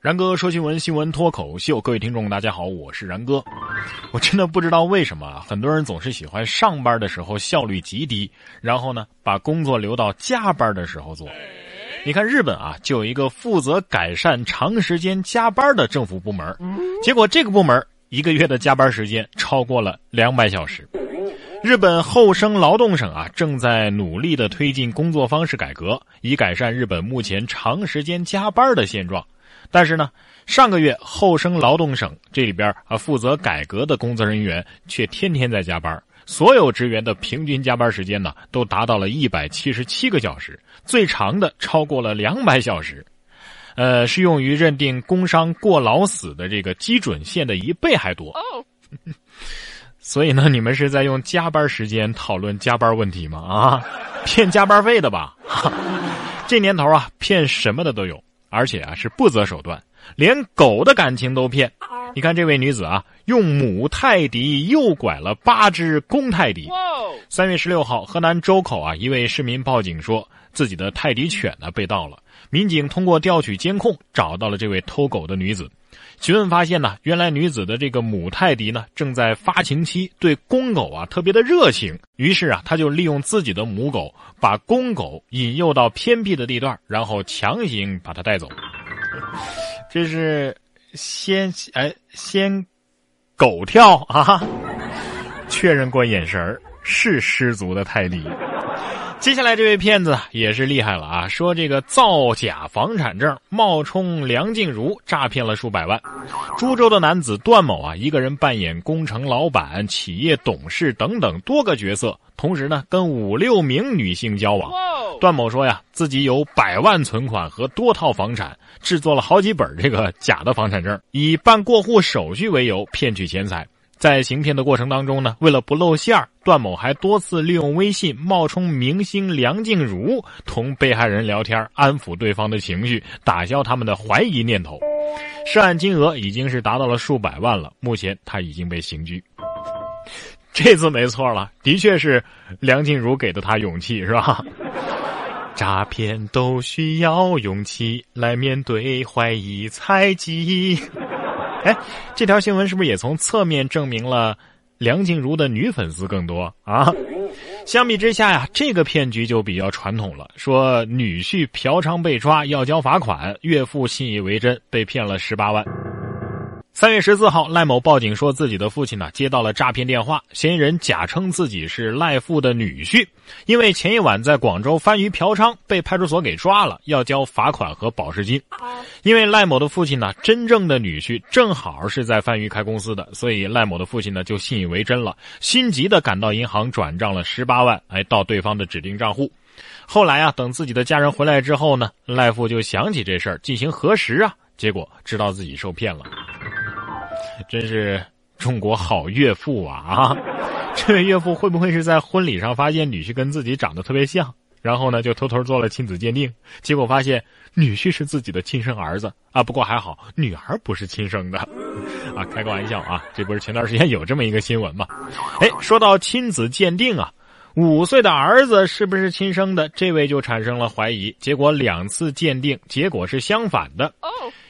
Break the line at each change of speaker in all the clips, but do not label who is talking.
然哥说新闻，新闻脱口秀，各位听众，大家好，我是然哥。我真的不知道为什么很多人总是喜欢上班的时候效率极低，然后呢把工作留到加班的时候做。你看日本啊，就有一个负责改善长时间加班的政府部门，结果这个部门一个月的加班时间超过了两百小时。日本厚生劳动省啊，正在努力的推进工作方式改革，以改善日本目前长时间加班的现状。但是呢，上个月厚生劳动省这里边啊负责改革的工作人员却天天在加班，所有职员的平均加班时间呢都达到了一百七十七个小时，最长的超过了两百小时，呃，是用于认定工伤过劳死的这个基准线的一倍还多。所以呢，你们是在用加班时间讨论加班问题吗？啊，骗加班费的吧？这年头啊，骗什么的都有。而且啊，是不择手段，连狗的感情都骗。你看这位女子啊，用母泰迪诱拐了八只公泰迪。三月十六号，河南周口啊，一位市民报警说自己的泰迪犬呢被盗了。民警通过调取监控，找到了这位偷狗的女子。询问发现呢，原来女子的这个母泰迪呢正在发情期，对公狗啊特别的热情。于是啊，他就利用自己的母狗，把公狗引诱到偏僻的地段，然后强行把它带走。这是先哎先狗跳啊，确认过眼神是失足的泰迪。接下来这位骗子也是厉害了啊！说这个造假房产证，冒充梁静茹诈骗了数百万。株洲的男子段某啊，一个人扮演工程老板、企业董事等等多个角色，同时呢跟五六名女性交往。段某说呀，自己有百万存款和多套房产，制作了好几本这个假的房产证，以办过户手续为由骗取钱财。在行骗的过程当中呢，为了不露馅儿，段某还多次利用微信冒充明星梁静茹，同被害人聊天，安抚对方的情绪，打消他们的怀疑念头。涉案金额已经是达到了数百万了，目前他已经被刑拘。这次没错了，的确是梁静茹给的他勇气，是吧？诈骗都需要勇气来面对怀疑猜忌。哎，这条新闻是不是也从侧面证明了梁静茹的女粉丝更多啊？相比之下呀，这个骗局就比较传统了。说女婿嫖娼被抓要交罚款，岳父信以为真，被骗了十八万。三月十四号，赖某报警说自己的父亲呢接到了诈骗电话，嫌疑人假称自己是赖父的女婿，因为前一晚在广州番禺嫖娼被派出所给抓了，要交罚款和保释金。因为赖某的父亲呢真正的女婿正好是在番禺开公司的，所以赖某的父亲呢就信以为真了，心急的赶到银行转账了十八万，哎，到对方的指定账户。后来啊，等自己的家人回来之后呢，赖父就想起这事儿进行核实啊，结果知道自己受骗了。真是中国好岳父啊！这位岳父会不会是在婚礼上发现女婿跟自己长得特别像，然后呢就偷偷做了亲子鉴定，结果发现女婿是自己的亲生儿子啊？不过还好，女儿不是亲生的，啊，开个玩笑啊！这不是前段时间有这么一个新闻吗？哎，说到亲子鉴定啊，五岁的儿子是不是亲生的？这位就产生了怀疑，结果两次鉴定结果是相反的。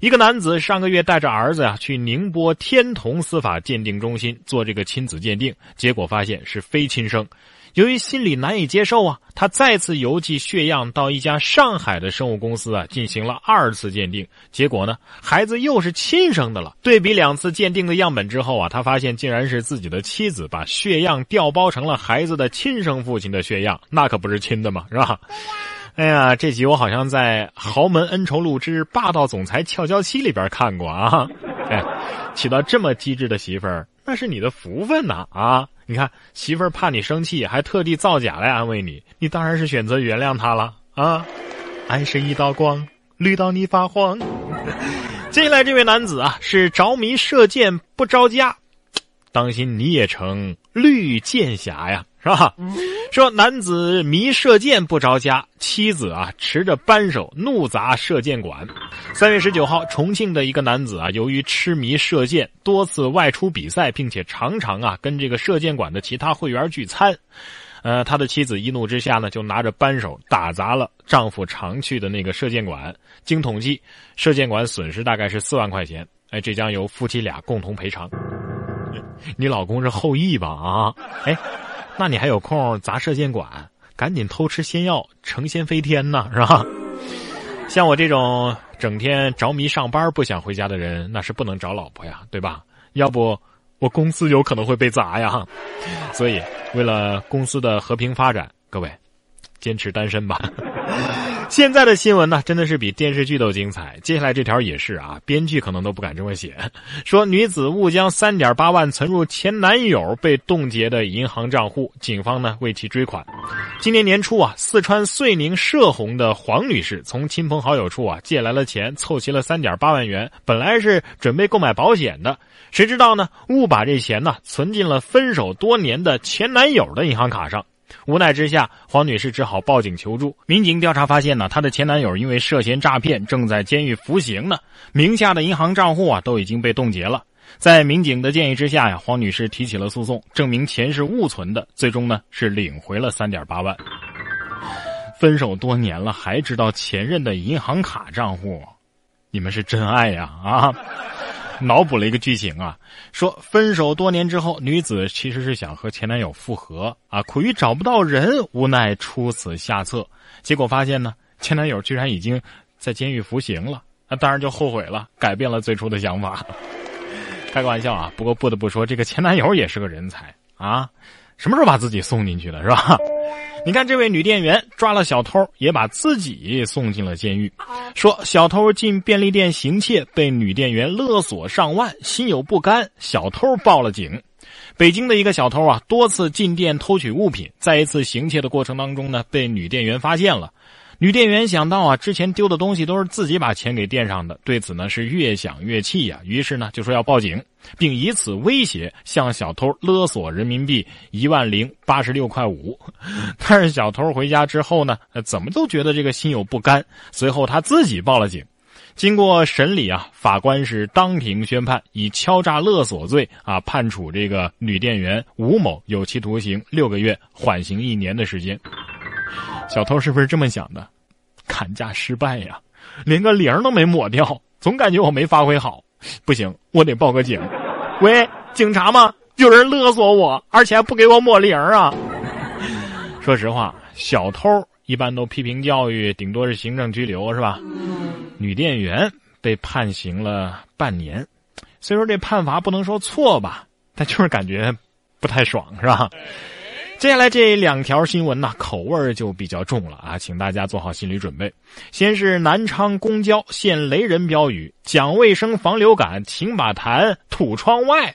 一个男子上个月带着儿子呀去宁波天童司法鉴定中心做这个亲子鉴定，结果发现是非亲生。由于心理难以接受啊，他再次邮寄血样到一家上海的生物公司啊进行了二次鉴定，结果呢孩子又是亲生的了。对比两次鉴定的样本之后啊，他发现竟然是自己的妻子把血样调包成了孩子的亲生父亲的血样，那可不是亲的嘛，是吧？哎呀，这集我好像在《豪门恩仇录之霸道总裁俏娇妻》里边看过啊！哎，娶到这么机智的媳妇儿，那是你的福分呐！啊，你看媳妇儿怕你生气，还特地造假来安慰你，你当然是选择原谅她了啊！爱是一道光，绿到你发慌。接下来这位男子啊，是着迷射箭不着家，当心你也成绿箭侠呀！是吧？说男子迷射箭不着家，妻子啊持着扳手怒砸射箭馆。三月十九号，重庆的一个男子啊，由于痴迷射箭，多次外出比赛，并且常常啊跟这个射箭馆的其他会员聚餐。呃，他的妻子一怒之下呢，就拿着扳手打砸了丈夫常去的那个射箭馆。经统计，射箭馆损失大概是四万块钱。哎，这将由夫妻俩共同赔偿。你老公是后羿吧？啊，哎，那你还有空砸射箭馆？赶紧偷吃仙药，成仙飞天呢，是吧？像我这种整天着迷上班不想回家的人，那是不能找老婆呀，对吧？要不我公司有可能会被砸呀。所以，为了公司的和平发展，各位，坚持单身吧。现在的新闻呢，真的是比电视剧都精彩。接下来这条也是啊，编剧可能都不敢这么写。说女子误将三点八万存入前男友被冻结的银行账户，警方呢为其追款。今年年初啊，四川遂宁射洪的黄女士从亲朋好友处啊借来了钱，凑齐了三点八万元，本来是准备购买保险的，谁知道呢，误把这钱呢存进了分手多年的前男友的银行卡上。无奈之下，黄女士只好报警求助。民警调查发现呢，她的前男友因为涉嫌诈骗，正在监狱服刑呢，名下的银行账户啊都已经被冻结了。在民警的建议之下呀，黄女士提起了诉讼，证明钱是误存的，最终呢是领回了三点八万。分手多年了，还知道前任的银行卡账户，你们是真爱呀啊！脑补了一个剧情啊，说分手多年之后，女子其实是想和前男友复合啊，苦于找不到人，无奈出此下策，结果发现呢，前男友居然已经在监狱服刑了，那当然就后悔了，改变了最初的想法。开个玩笑啊，不过不得不说，这个前男友也是个人才啊。什么时候把自己送进去的，是吧？你看这位女店员抓了小偷，也把自己送进了监狱。说小偷进便利店行窃，被女店员勒索上万，心有不甘，小偷报了警。北京的一个小偷啊，多次进店偷取物品，在一次行窃的过程当中呢，被女店员发现了。女店员想到啊，之前丢的东西都是自己把钱给垫上的，对此呢是越想越气呀，于是呢就说要报警，并以此威胁向小偷勒索人民币一万零八十六块五。但是小偷回家之后呢，怎么都觉得这个心有不甘，随后他自己报了警。经过审理啊，法官是当庭宣判，以敲诈勒索罪啊判处这个女店员吴某有期徒刑六个月，缓刑一年的时间。小偷是不是这么想的？砍价失败呀，连个零都没抹掉，总感觉我没发挥好。不行，我得报个警。喂，警察吗？有人勒索我，而且还不给我抹零啊！说实话，小偷一般都批评教育，顶多是行政拘留，是吧？女店员被判刑了半年，虽说这判罚不能说错吧，但就是感觉不太爽，是吧？接下来这两条新闻呢，口味就比较重了啊，请大家做好心理准备。先是南昌公交现雷人标语：“讲卫生防流感，请把痰吐窗外。”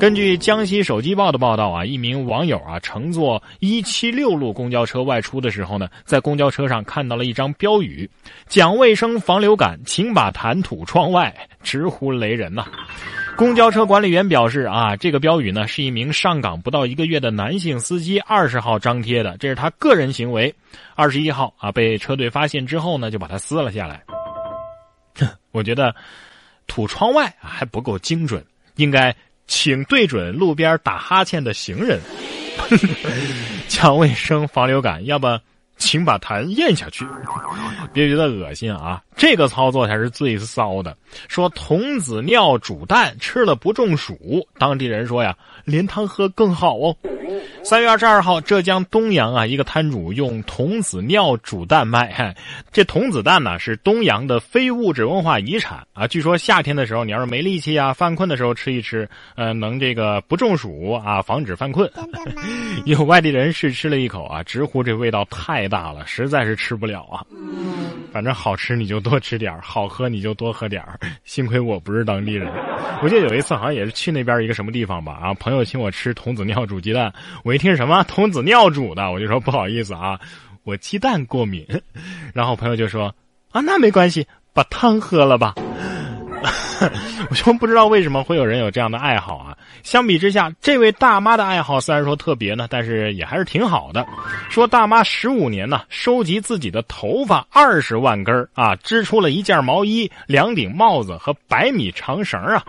根据江西手机报的报道啊，一名网友啊乘坐一七六路公交车外出的时候呢，在公交车上看到了一张标语：“讲卫生防流感，请把痰吐窗外。”直呼雷人呐。公交车管理员表示：“啊，这个标语呢是一名上岗不到一个月的男性司机二十号张贴的，这是他个人行为。二十一号啊，被车队发现之后呢，就把它撕了下来。我觉得吐窗外还不够精准，应该请对准路边打哈欠的行人，讲卫生防流感，要不？”请把痰咽下去，别觉得恶心啊！这个操作才是最骚的。说童子尿煮蛋吃了不中暑，当地人说呀，连汤喝更好哦。三月二十二号，浙江东阳啊，一个摊主用童子尿煮蛋卖。这童子蛋呢，是东阳的非物质文化遗产啊。据说夏天的时候，你要是没力气啊，犯困的时候吃一吃，呃，能这个不中暑啊，防止犯困。有外地人试吃了一口啊，直呼这味道太大了，实在是吃不了啊。反正好吃你就多吃点好喝你就多喝点幸亏我不是当地人。我记得有一次好像也是去那边一个什么地方吧，啊，朋友请我吃童子尿煮鸡蛋。我一听什么童子尿煮的，我就说不好意思啊，我鸡蛋过敏。然后朋友就说啊，那没关系，把汤喝了吧。我就不知道为什么会有人有这样的爱好啊！相比之下，这位大妈的爱好虽然说特别呢，但是也还是挺好的。说大妈十五年呢，收集自己的头发二十万根啊，织出了一件毛衣、两顶帽子和百米长绳啊。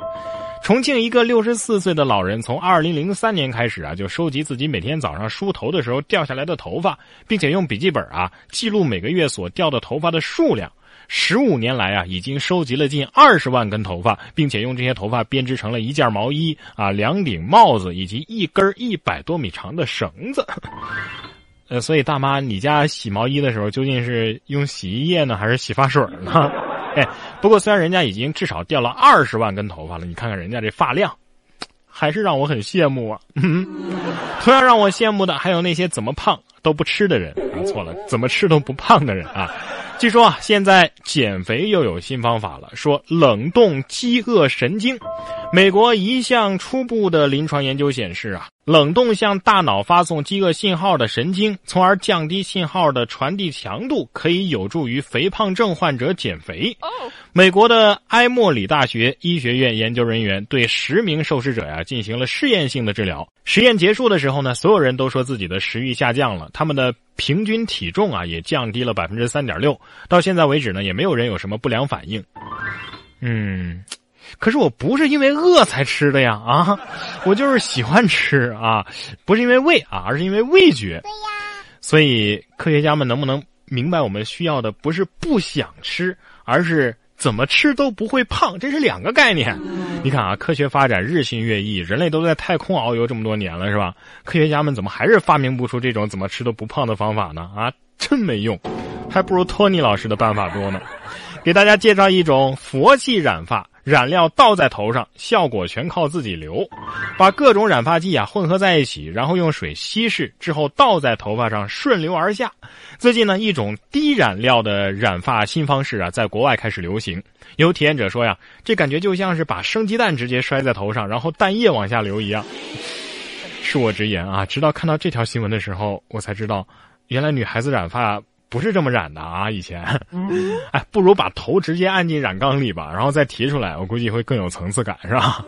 重庆一个六十四岁的老人，从二零零三年开始啊，就收集自己每天早上梳头的时候掉下来的头发，并且用笔记本啊记录每个月所掉的头发的数量。十五年来啊，已经收集了近二十万根头发，并且用这些头发编织成了一件毛衣啊、两顶帽子以及一根一百多米长的绳子。呃，所以大妈，你家洗毛衣的时候究竟是用洗衣液呢，还是洗发水呢？哎，不过虽然人家已经至少掉了二十万根头发了，你看看人家这发量，还是让我很羡慕啊。同样让我羡慕的还有那些怎么胖都不吃的人啊，错了，怎么吃都不胖的人啊。据说啊，现在减肥又有新方法了，说冷冻饥饿神经。美国一项初步的临床研究显示啊，冷冻向大脑发送饥饿信号的神经，从而降低信号的传递强度，可以有助于肥胖症患者减肥。美国的埃默里大学医学院研究人员对十名受试者呀进行了试验性的治疗。实验结束的时候呢，所有人都说自己的食欲下降了，他们的平均体重啊也降低了百分之三点六。到现在为止呢，也没有人有什么不良反应。嗯，可是我不是因为饿才吃的呀啊，我就是喜欢吃啊，不是因为胃啊，而是因为味觉。对呀。所以科学家们能不能明白，我们需要的不是不想吃，而是怎么吃都不会胖，这是两个概念。你看啊，科学发展日新月异，人类都在太空遨游这么多年了，是吧？科学家们怎么还是发明不出这种怎么吃都不胖的方法呢？啊，真没用。还不如托尼老师的办法多呢。给大家介绍一种佛系染发，染料倒在头上，效果全靠自己留。把各种染发剂啊混合在一起，然后用水稀释之后倒在头发上，顺流而下。最近呢，一种低染料的染发新方式啊，在国外开始流行。有体验者说呀，这感觉就像是把生鸡蛋直接摔在头上，然后蛋液往下流一样。恕我直言啊，直到看到这条新闻的时候，我才知道，原来女孩子染发。不是这么染的啊！以前，哎，不如把头直接按进染缸里吧，然后再提出来，我估计会更有层次感，是吧？